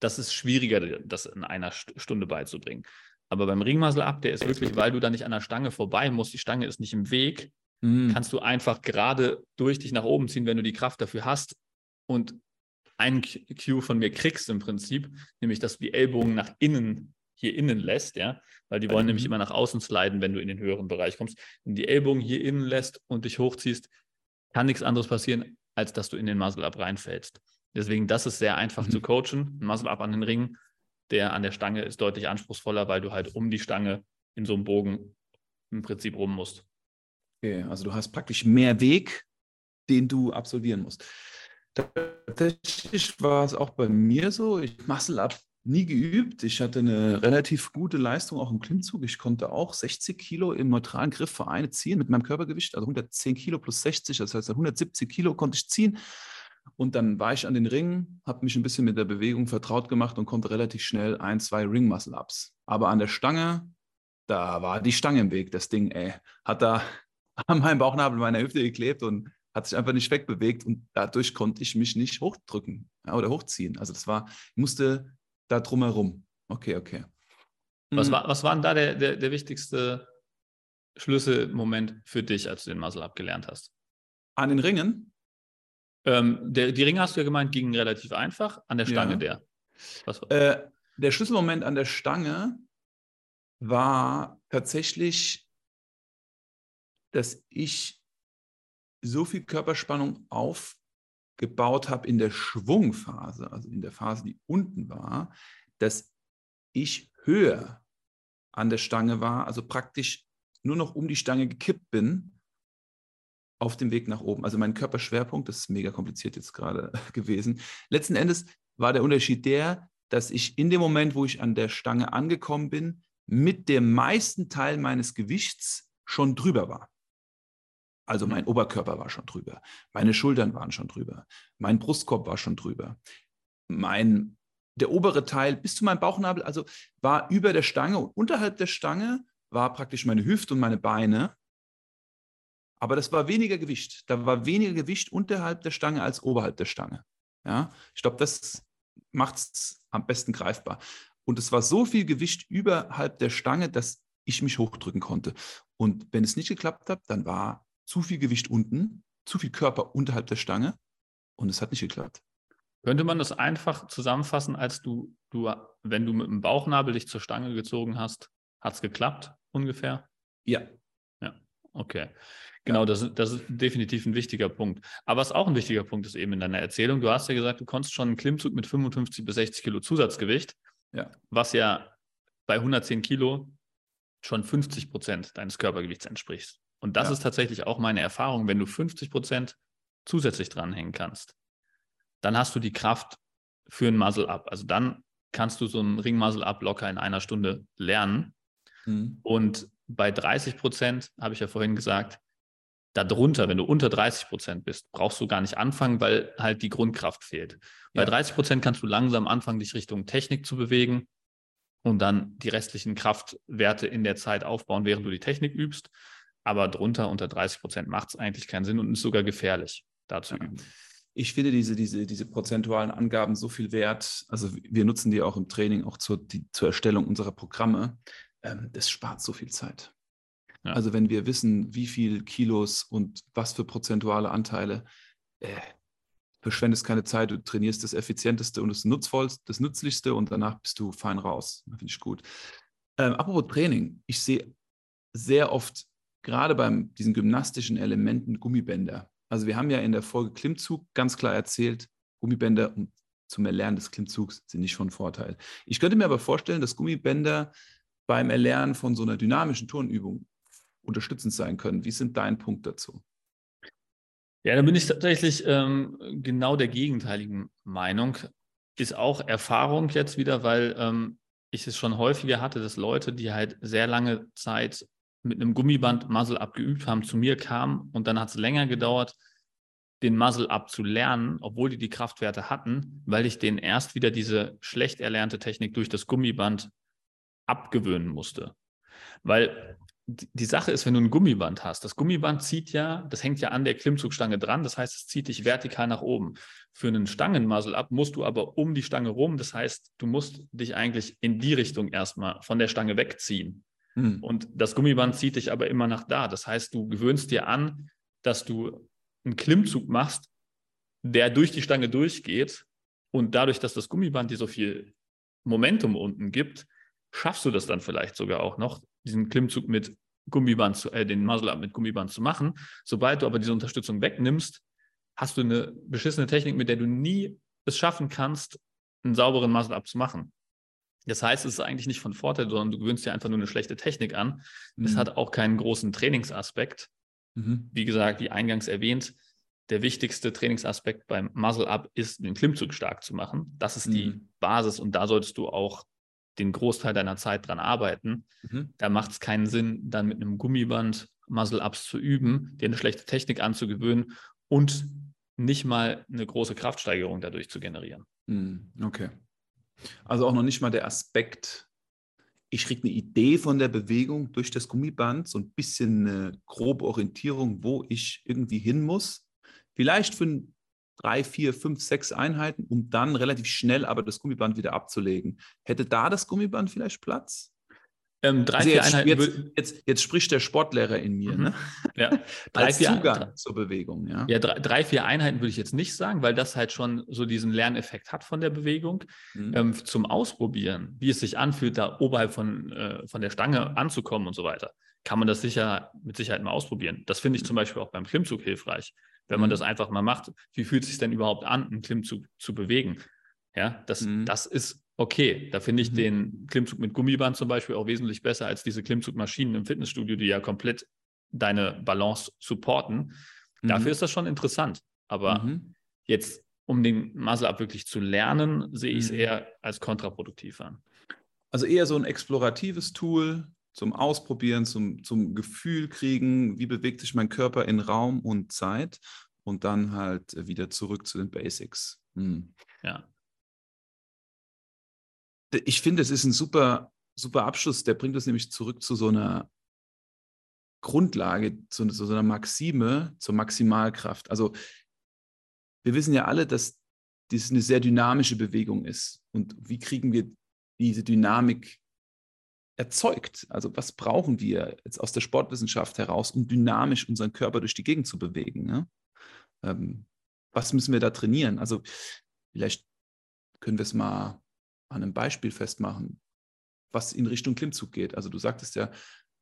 Das ist schwieriger, das in einer Stunde beizubringen. Aber beim Ringmuscle Up, der ist wirklich, weil du da nicht an der Stange vorbei musst, die Stange ist nicht im Weg, mhm. kannst du einfach gerade durch dich nach oben ziehen, wenn du die Kraft dafür hast und einen Cue von mir kriegst im Prinzip, nämlich dass du die Ellbogen nach innen hier innen lässt, ja, weil die wollen mhm. nämlich immer nach außen sliden, wenn du in den höheren Bereich kommst. Wenn du die Ellbogen hier innen lässt und dich hochziehst, kann nichts anderes passieren, als dass du in den Muscle Up reinfällst. Deswegen, das ist sehr einfach mhm. zu coachen. Ein Muscle Up an den Ringen, der an der Stange ist deutlich anspruchsvoller, weil du halt um die Stange in so einem Bogen im Prinzip rum musst. Okay, also du hast praktisch mehr Weg, den du absolvieren musst. Tatsächlich war es auch bei mir so. Ich Muscle Up nie geübt. Ich hatte eine relativ gute Leistung auch im Klimmzug. Ich konnte auch 60 Kilo im neutralen Griff Vereine ziehen mit meinem Körpergewicht, also 110 Kilo plus 60, das heißt 170 Kilo konnte ich ziehen. Und dann war ich an den Ringen, habe mich ein bisschen mit der Bewegung vertraut gemacht und konnte relativ schnell ein, zwei Ring-Muscle-Ups. Aber an der Stange, da war die Stange im Weg, das Ding, ey. Hat da an meinem Bauchnabel meiner Hüfte geklebt und hat sich einfach nicht wegbewegt und dadurch konnte ich mich nicht hochdrücken ja, oder hochziehen. Also das war, ich musste da drumherum. Okay, okay. Was, mhm. war, was war denn da der, der, der wichtigste Schlüsselmoment für dich, als du den Muscle abgelernt hast? An den Ringen? Ähm, der, die Ringe hast du ja gemeint, gingen relativ einfach. An der Stange ja. der. Was war? Äh, der Schlüsselmoment an der Stange war tatsächlich, dass ich so viel Körperspannung auf gebaut habe in der Schwungphase, also in der Phase, die unten war, dass ich höher an der Stange war, also praktisch nur noch um die Stange gekippt bin auf dem Weg nach oben. Also mein Körperschwerpunkt, das ist mega kompliziert jetzt gerade gewesen. Letzten Endes war der Unterschied der, dass ich in dem Moment, wo ich an der Stange angekommen bin, mit dem meisten Teil meines Gewichts schon drüber war. Also mein Oberkörper war schon drüber, meine Schultern waren schon drüber, mein Brustkorb war schon drüber, mein der obere Teil bis zu meinem Bauchnabel, also war über der Stange und unterhalb der Stange war praktisch meine Hüfte und meine Beine. Aber das war weniger Gewicht. Da war weniger Gewicht unterhalb der Stange als oberhalb der Stange. Ja, ich glaube, das macht es am besten greifbar. Und es war so viel Gewicht überhalb der Stange, dass ich mich hochdrücken konnte. Und wenn es nicht geklappt hat, dann war zu viel Gewicht unten, zu viel Körper unterhalb der Stange und es hat nicht geklappt. Könnte man das einfach zusammenfassen, als du, du, wenn du mit dem Bauchnabel dich zur Stange gezogen hast, hat es geklappt ungefähr? Ja. Ja, okay. Genau, das, das ist definitiv ein wichtiger Punkt. Aber was auch ein wichtiger Punkt ist eben in deiner Erzählung, du hast ja gesagt, du konntest schon einen Klimmzug mit 55 bis 60 Kilo Zusatzgewicht, ja. was ja bei 110 Kilo schon 50 Prozent deines Körpergewichts entspricht. Und das ja. ist tatsächlich auch meine Erfahrung, wenn du 50 Prozent zusätzlich dranhängen kannst, dann hast du die Kraft für ein Muscle-Up. Also dann kannst du so ein Ring-Muscle-Up locker in einer Stunde lernen. Mhm. Und bei 30 Prozent, habe ich ja vorhin gesagt, darunter, wenn du unter 30 Prozent bist, brauchst du gar nicht anfangen, weil halt die Grundkraft fehlt. Ja. Bei 30 Prozent kannst du langsam anfangen, dich Richtung Technik zu bewegen und dann die restlichen Kraftwerte in der Zeit aufbauen, während du die Technik übst aber drunter unter 30 Prozent macht es eigentlich keinen Sinn und ist sogar gefährlich, dazu üben. Ich finde diese, diese, diese prozentualen Angaben so viel wert. Also wir nutzen die auch im Training, auch zur, die, zur Erstellung unserer Programme. Ähm, das spart so viel Zeit. Ja. Also wenn wir wissen, wie viel Kilos und was für prozentuale Anteile, äh, verschwendest keine Zeit, du trainierst das Effizienteste und das Nutzvollste, das Nützlichste und danach bist du fein raus. Finde ich gut. Ähm, apropos Training, ich sehe sehr oft gerade bei diesen gymnastischen Elementen Gummibänder. Also wir haben ja in der Folge Klimmzug ganz klar erzählt, Gummibänder zum Erlernen des Klimmzugs sind nicht von Vorteil. Ich könnte mir aber vorstellen, dass Gummibänder beim Erlernen von so einer dynamischen Turnübung unterstützend sein können. Wie sind dein Punkt dazu? Ja, da bin ich tatsächlich ähm, genau der gegenteiligen Meinung. Ist auch Erfahrung jetzt wieder, weil ähm, ich es schon häufiger hatte, dass Leute, die halt sehr lange Zeit mit einem Gummiband Muzzle abgeübt haben, zu mir kamen und dann hat es länger gedauert, den Muzzle abzulernen, obwohl die die Kraftwerte hatten, weil ich denen erst wieder diese schlecht erlernte Technik durch das Gummiband abgewöhnen musste. Weil die Sache ist, wenn du ein Gummiband hast, das Gummiband zieht ja, das hängt ja an der Klimmzugstange dran, das heißt, es zieht dich vertikal nach oben. Für einen Stangenmuzzle ab musst du aber um die Stange rum, das heißt, du musst dich eigentlich in die Richtung erstmal von der Stange wegziehen. Hm. Und das Gummiband zieht dich aber immer nach da. Das heißt, du gewöhnst dir an, dass du einen Klimmzug machst, der durch die Stange durchgeht und dadurch, dass das Gummiband dir so viel Momentum unten gibt, schaffst du das dann vielleicht sogar auch noch, diesen Klimmzug mit Gummiband, zu, äh, den Muzzle-Up mit Gummiband zu machen. Sobald du aber diese Unterstützung wegnimmst, hast du eine beschissene Technik, mit der du nie es schaffen kannst, einen sauberen Muzzle-Up zu machen. Das heißt, es ist eigentlich nicht von Vorteil, sondern du gewöhnst dir einfach nur eine schlechte Technik an. Mhm. Es hat auch keinen großen Trainingsaspekt. Mhm. Wie gesagt, wie eingangs erwähnt, der wichtigste Trainingsaspekt beim Muzzle-Up ist, den Klimmzug stark zu machen. Das ist mhm. die Basis und da solltest du auch den Großteil deiner Zeit dran arbeiten. Mhm. Da macht es keinen Sinn, dann mit einem Gummiband Muscle-Ups zu üben, dir eine schlechte Technik anzugewöhnen und nicht mal eine große Kraftsteigerung dadurch zu generieren. Mhm. Okay. Also auch noch nicht mal der Aspekt, ich kriege eine Idee von der Bewegung durch das Gummiband, so ein bisschen eine grobe Orientierung, wo ich irgendwie hin muss. Vielleicht für ein drei, vier, fünf, sechs Einheiten, um dann relativ schnell aber das Gummiband wieder abzulegen. Hätte da das Gummiband vielleicht Platz? Ähm, drei, also vier Einheiten. Jetzt, jetzt, jetzt, spricht der Sportlehrer in mir, mhm. ne? Ja. Drei, Als vier, Zugang drei, zur Bewegung, ja. Ja, drei, drei, vier Einheiten würde ich jetzt nicht sagen, weil das halt schon so diesen Lerneffekt hat von der Bewegung. Mhm. Ähm, zum Ausprobieren, wie es sich anfühlt, da oberhalb von, äh, von der Stange anzukommen und so weiter, kann man das sicher mit Sicherheit mal ausprobieren. Das finde ich mhm. zum Beispiel auch beim Klimmzug hilfreich wenn man mhm. das einfach mal macht, wie fühlt es sich denn überhaupt an, einen Klimmzug zu bewegen? Ja, das, mhm. das ist okay. Da finde ich mhm. den Klimmzug mit Gummiband zum Beispiel auch wesentlich besser als diese Klimmzugmaschinen im Fitnessstudio, die ja komplett deine Balance supporten. Dafür mhm. ist das schon interessant. Aber mhm. jetzt, um den Muscle-Up wirklich zu lernen, sehe ich es mhm. eher als kontraproduktiv an. Also eher so ein exploratives Tool, zum Ausprobieren, zum, zum Gefühl kriegen, wie bewegt sich mein Körper in Raum und Zeit und dann halt wieder zurück zu den Basics. Hm. Ja. Ich finde, es ist ein super, super Abschluss, der bringt uns nämlich zurück zu so einer Grundlage, zu, zu so einer Maxime, zur Maximalkraft. Also wir wissen ja alle, dass dies eine sehr dynamische Bewegung ist. Und wie kriegen wir diese Dynamik erzeugt? Also was brauchen wir jetzt aus der Sportwissenschaft heraus, um dynamisch unseren Körper durch die Gegend zu bewegen? Ne? Ähm, was müssen wir da trainieren? Also vielleicht können wir es mal an einem Beispiel festmachen, was in Richtung Klimmzug geht. Also du sagtest ja,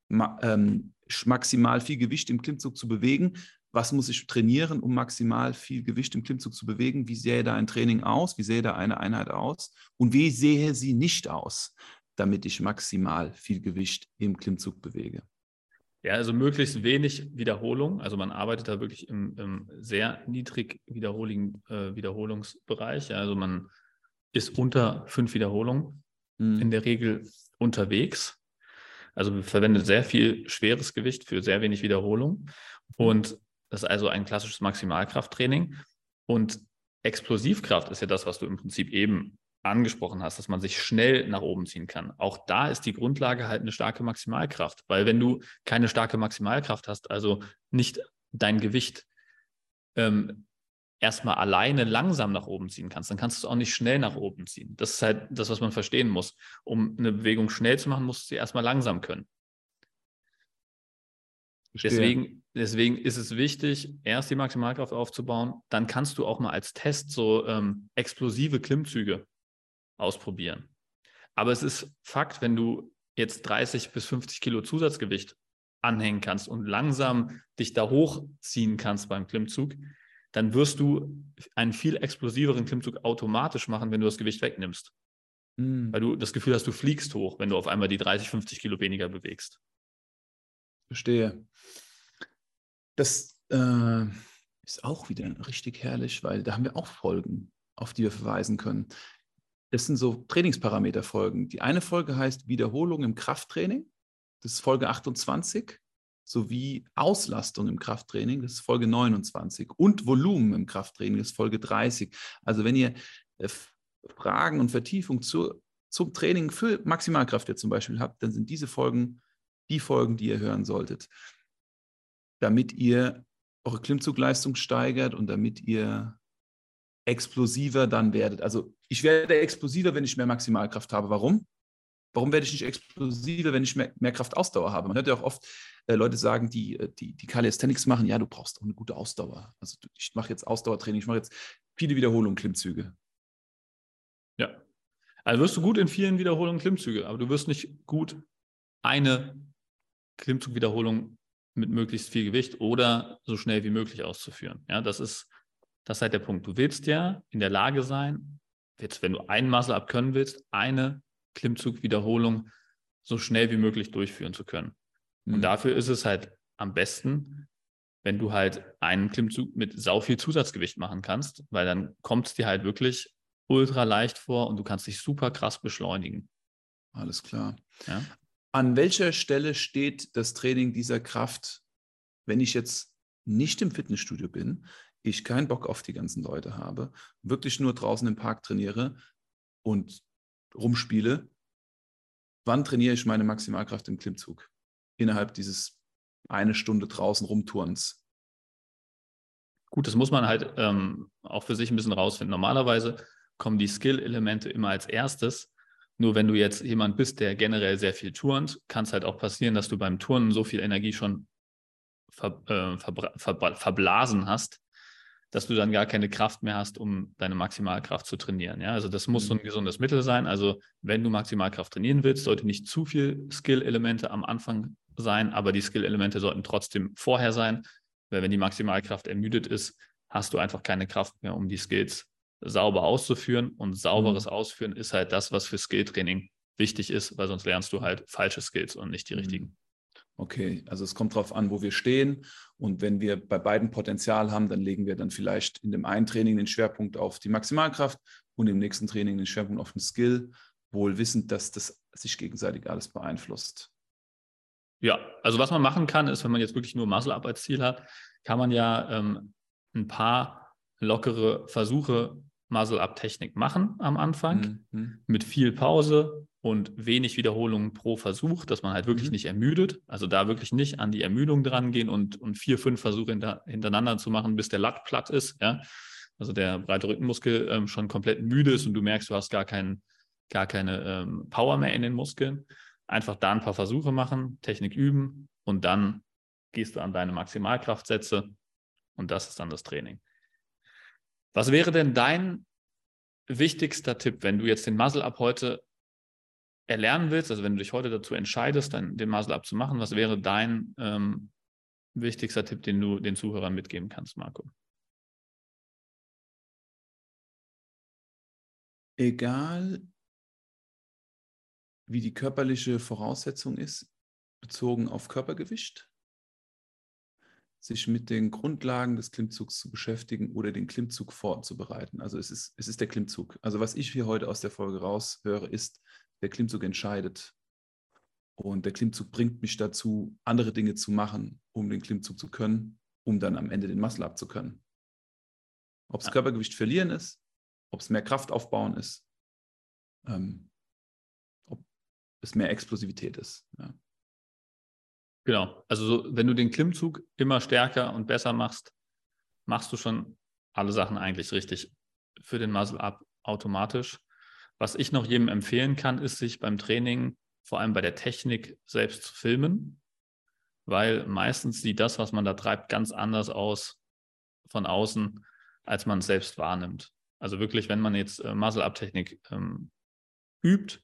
ma, ähm, maximal viel Gewicht im Klimmzug zu bewegen. Was muss ich trainieren, um maximal viel Gewicht im Klimmzug zu bewegen? Wie sähe da ein Training aus? Wie sähe da eine Einheit aus? Und wie sähe sie nicht aus? Damit ich maximal viel Gewicht im Klimmzug bewege? Ja, also möglichst wenig Wiederholung. Also man arbeitet da wirklich im, im sehr niedrig wiederholigen äh, Wiederholungsbereich. Also man ist unter fünf Wiederholungen mhm. in der Regel unterwegs. Also man verwendet sehr viel schweres Gewicht für sehr wenig Wiederholung. Und das ist also ein klassisches Maximalkrafttraining. Und Explosivkraft ist ja das, was du im Prinzip eben angesprochen hast, dass man sich schnell nach oben ziehen kann. Auch da ist die Grundlage halt eine starke Maximalkraft, weil wenn du keine starke Maximalkraft hast, also nicht dein Gewicht ähm, erstmal alleine langsam nach oben ziehen kannst, dann kannst du es auch nicht schnell nach oben ziehen. Das ist halt das, was man verstehen muss. Um eine Bewegung schnell zu machen, musst du sie erstmal langsam können. Deswegen, deswegen ist es wichtig, erst die Maximalkraft aufzubauen. Dann kannst du auch mal als Test so ähm, explosive Klimmzüge ausprobieren. Aber es ist Fakt, wenn du jetzt 30 bis 50 Kilo Zusatzgewicht anhängen kannst und langsam dich da hochziehen kannst beim Klimmzug, dann wirst du einen viel explosiveren Klimmzug automatisch machen, wenn du das Gewicht wegnimmst. Mhm. Weil du das Gefühl hast, du fliegst hoch, wenn du auf einmal die 30, 50 Kilo weniger bewegst. Verstehe. Das äh, ist auch wieder richtig herrlich, weil da haben wir auch Folgen, auf die wir verweisen können. Das sind so Trainingsparameterfolgen. Die eine Folge heißt Wiederholung im Krafttraining. Das ist Folge 28 sowie Auslastung im Krafttraining, das ist Folge 29, und Volumen im Krafttraining, das ist Folge 30. Also wenn ihr äh, Fragen und Vertiefung zu, zum Training für Maximalkraft jetzt zum Beispiel habt, dann sind diese Folgen die Folgen, die ihr hören solltet, damit ihr eure Klimmzugleistung steigert und damit ihr explosiver dann werdet. Also ich werde explosiver, wenn ich mehr Maximalkraft habe. Warum? Warum werde ich nicht explosiver, wenn ich mehr, mehr Kraft-Ausdauer habe? Man hört ja auch oft äh, Leute sagen, die, äh, die, die Calisthenics machen, ja, du brauchst auch eine gute Ausdauer. Also ich mache jetzt Ausdauertraining, ich mache jetzt viele Wiederholungen, Klimmzüge. Ja. Also wirst du gut in vielen Wiederholungen Klimmzüge, aber du wirst nicht gut eine Klimmzugwiederholung mit möglichst viel Gewicht oder so schnell wie möglich auszuführen. Ja, das ist, das ist halt der Punkt. Du willst ja in der Lage sein, jetzt, wenn du einen Muscle-Up können willst, eine Klimmzugwiederholung so schnell wie möglich durchführen zu können. Mhm. Und dafür ist es halt am besten, wenn du halt einen Klimmzug mit sau viel Zusatzgewicht machen kannst, weil dann kommt es dir halt wirklich ultra leicht vor und du kannst dich super krass beschleunigen. Alles klar. Ja? An welcher Stelle steht das Training dieser Kraft, wenn ich jetzt nicht im Fitnessstudio bin, ich keinen Bock auf die ganzen Leute habe, wirklich nur draußen im Park trainiere und rumspiele, wann trainiere ich meine Maximalkraft im Klimmzug? Innerhalb dieses eine Stunde draußen rumturns. Gut, das muss man halt ähm, auch für sich ein bisschen rausfinden. Normalerweise kommen die Skill-Elemente immer als erstes. Nur wenn du jetzt jemand bist, der generell sehr viel turnt, kann es halt auch passieren, dass du beim Turnen so viel Energie schon ver, äh, ver, verblasen hast, dass du dann gar keine Kraft mehr hast, um deine Maximalkraft zu trainieren. Ja? Also das muss so ein mhm. gesundes Mittel sein. Also wenn du Maximalkraft trainieren willst, sollte nicht zu viel Skill-Elemente am Anfang sein, aber die Skill-Elemente sollten trotzdem vorher sein, weil wenn die Maximalkraft ermüdet ist, hast du einfach keine Kraft mehr, um die Skills sauber auszuführen. Und sauberes mhm. Ausführen ist halt das, was für Skilltraining wichtig ist, weil sonst lernst du halt falsche Skills und nicht die mhm. richtigen. Okay, also es kommt darauf an, wo wir stehen. Und wenn wir bei beiden Potenzial haben, dann legen wir dann vielleicht in dem einen Training den Schwerpunkt auf die Maximalkraft und im nächsten Training den Schwerpunkt auf den Skill, wohl wissend, dass das sich gegenseitig alles beeinflusst. Ja, also was man machen kann, ist, wenn man jetzt wirklich nur Muscle-Up als Ziel hat, kann man ja ähm, ein paar lockere Versuche Muscle-Up-Technik machen am Anfang mhm. mit viel Pause und wenig Wiederholungen pro Versuch, dass man halt wirklich mhm. nicht ermüdet. Also da wirklich nicht an die Ermüdung dran gehen und, und vier, fünf Versuche hinter, hintereinander zu machen, bis der Latt platt ist. Ja? Also der breite Rückenmuskel ähm, schon komplett müde ist und du merkst, du hast gar, kein, gar keine ähm, Power mehr in den Muskeln. Einfach da ein paar Versuche machen, Technik üben und dann gehst du an deine Maximalkraftsätze und das ist dann das Training. Was wäre denn dein wichtigster Tipp, wenn du jetzt den Muscle-Up heute erlernen willst, also wenn du dich heute dazu entscheidest, dann den Muscle-Up zu machen, was wäre dein ähm, wichtigster Tipp, den du den Zuhörern mitgeben kannst, Marco? Egal, wie die körperliche Voraussetzung ist, bezogen auf Körpergewicht, sich mit den Grundlagen des Klimmzugs zu beschäftigen oder den Klimmzug vorzubereiten. Also es ist, es ist der Klimmzug. Also was ich hier heute aus der Folge raushöre, ist, der Klimmzug entscheidet. Und der Klimmzug bringt mich dazu, andere Dinge zu machen, um den Klimmzug zu können, um dann am Ende den Muscle up zu können. Ob es Körpergewicht verlieren ist, ob es mehr Kraft aufbauen ist, ähm, ob es mehr Explosivität ist. Ja. Genau. Also so, wenn du den Klimmzug immer stärker und besser machst, machst du schon alle Sachen eigentlich richtig für den Muscle Up automatisch. Was ich noch jedem empfehlen kann, ist, sich beim Training, vor allem bei der Technik, selbst zu filmen, weil meistens sieht das, was man da treibt, ganz anders aus von außen, als man es selbst wahrnimmt. Also wirklich, wenn man jetzt äh, Muscle-Up-Technik ähm, übt,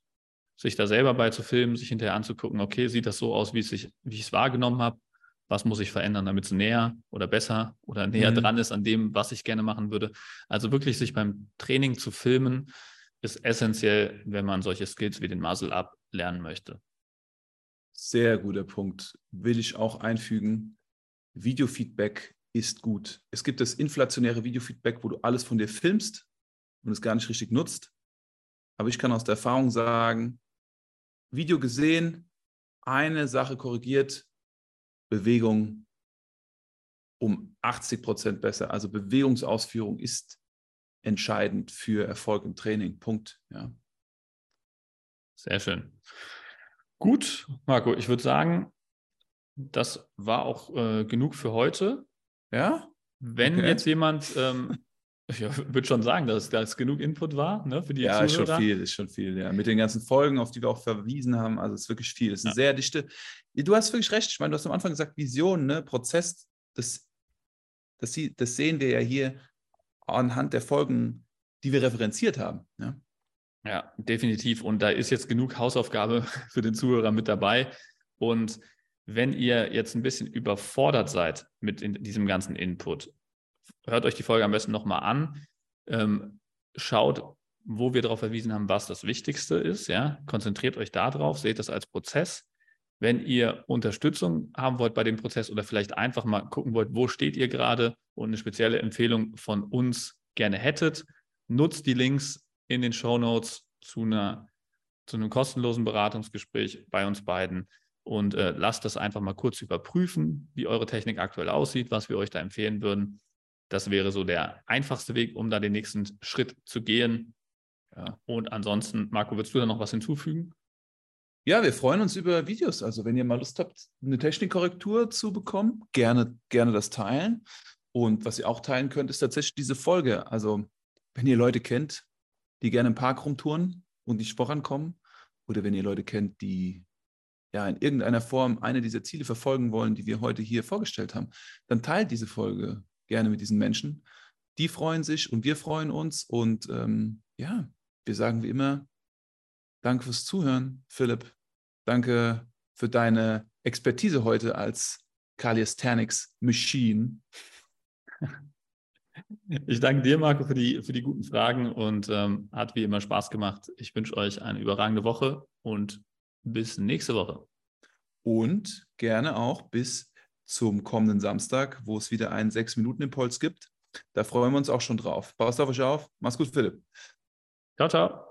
sich da selber bei zu filmen, sich hinterher anzugucken, okay, sieht das so aus, wie, es sich, wie ich es wahrgenommen habe? Was muss ich verändern, damit es näher oder besser oder näher mhm. dran ist an dem, was ich gerne machen würde? Also wirklich sich beim Training zu filmen, ist essentiell, wenn man solche Skills wie den Muzzle Up lernen möchte. Sehr guter Punkt. Will ich auch einfügen. Videofeedback ist gut. Es gibt das inflationäre Videofeedback, wo du alles von dir filmst und es gar nicht richtig nutzt. Aber ich kann aus der Erfahrung sagen, Video gesehen, eine Sache korrigiert, Bewegung um 80 Prozent besser. Also Bewegungsausführung ist entscheidend für Erfolg im Training. Punkt. Ja. Sehr schön. Gut, Marco, ich würde sagen, das war auch äh, genug für heute. Ja. Wenn okay. jetzt jemand, ähm, ich würde schon sagen, dass das genug Input war ne, für die Ja, Zuhörer. ist schon viel, ist schon viel. Ja. Mit den ganzen Folgen, auf die wir auch verwiesen haben, also es ist wirklich viel. Es ist ja. eine sehr dichte. Du hast wirklich recht. Ich meine, du hast am Anfang gesagt, Vision, ne, Prozess, das, das, das sehen wir ja hier anhand der Folgen, die wir referenziert haben. Ja. Ja, definitiv. Und da ist jetzt genug Hausaufgabe für den Zuhörer mit dabei. Und wenn ihr jetzt ein bisschen überfordert seid mit diesem ganzen Input, hört euch die Folge am besten nochmal an. Ähm, schaut, wo wir darauf verwiesen haben, was das Wichtigste ist. Ja? Konzentriert euch darauf, seht das als Prozess. Wenn ihr Unterstützung haben wollt bei dem Prozess oder vielleicht einfach mal gucken wollt, wo steht ihr gerade und eine spezielle Empfehlung von uns gerne hättet, nutzt die Links in den Show Notes zu, zu einem kostenlosen Beratungsgespräch bei uns beiden und äh, lasst das einfach mal kurz überprüfen, wie eure Technik aktuell aussieht, was wir euch da empfehlen würden. Das wäre so der einfachste Weg, um da den nächsten Schritt zu gehen. Ja. Und ansonsten, Marco, würdest du da noch was hinzufügen? Ja, wir freuen uns über Videos. Also wenn ihr mal Lust habt, eine Technikkorrektur zu bekommen, gerne, gerne das teilen. Und was ihr auch teilen könnt, ist tatsächlich diese Folge. Also wenn ihr Leute kennt, die gerne im Park rumtouren und nicht vorankommen, oder wenn ihr Leute kennt, die ja in irgendeiner Form eine dieser Ziele verfolgen wollen, die wir heute hier vorgestellt haben, dann teilt diese Folge gerne mit diesen Menschen. Die freuen sich und wir freuen uns. Und ähm, ja, wir sagen wie immer, danke fürs Zuhören, Philipp. Danke für deine Expertise heute als Calisthenics Machine. Ich danke dir, Marco, für die, für die guten Fragen und ähm, hat wie immer Spaß gemacht. Ich wünsche euch eine überragende Woche und bis nächste Woche. Und gerne auch bis zum kommenden Samstag, wo es wieder einen 6-Minuten-Impuls gibt. Da freuen wir uns auch schon drauf. Passt auf euch auf. Mach's gut, Philipp. Ciao, ciao.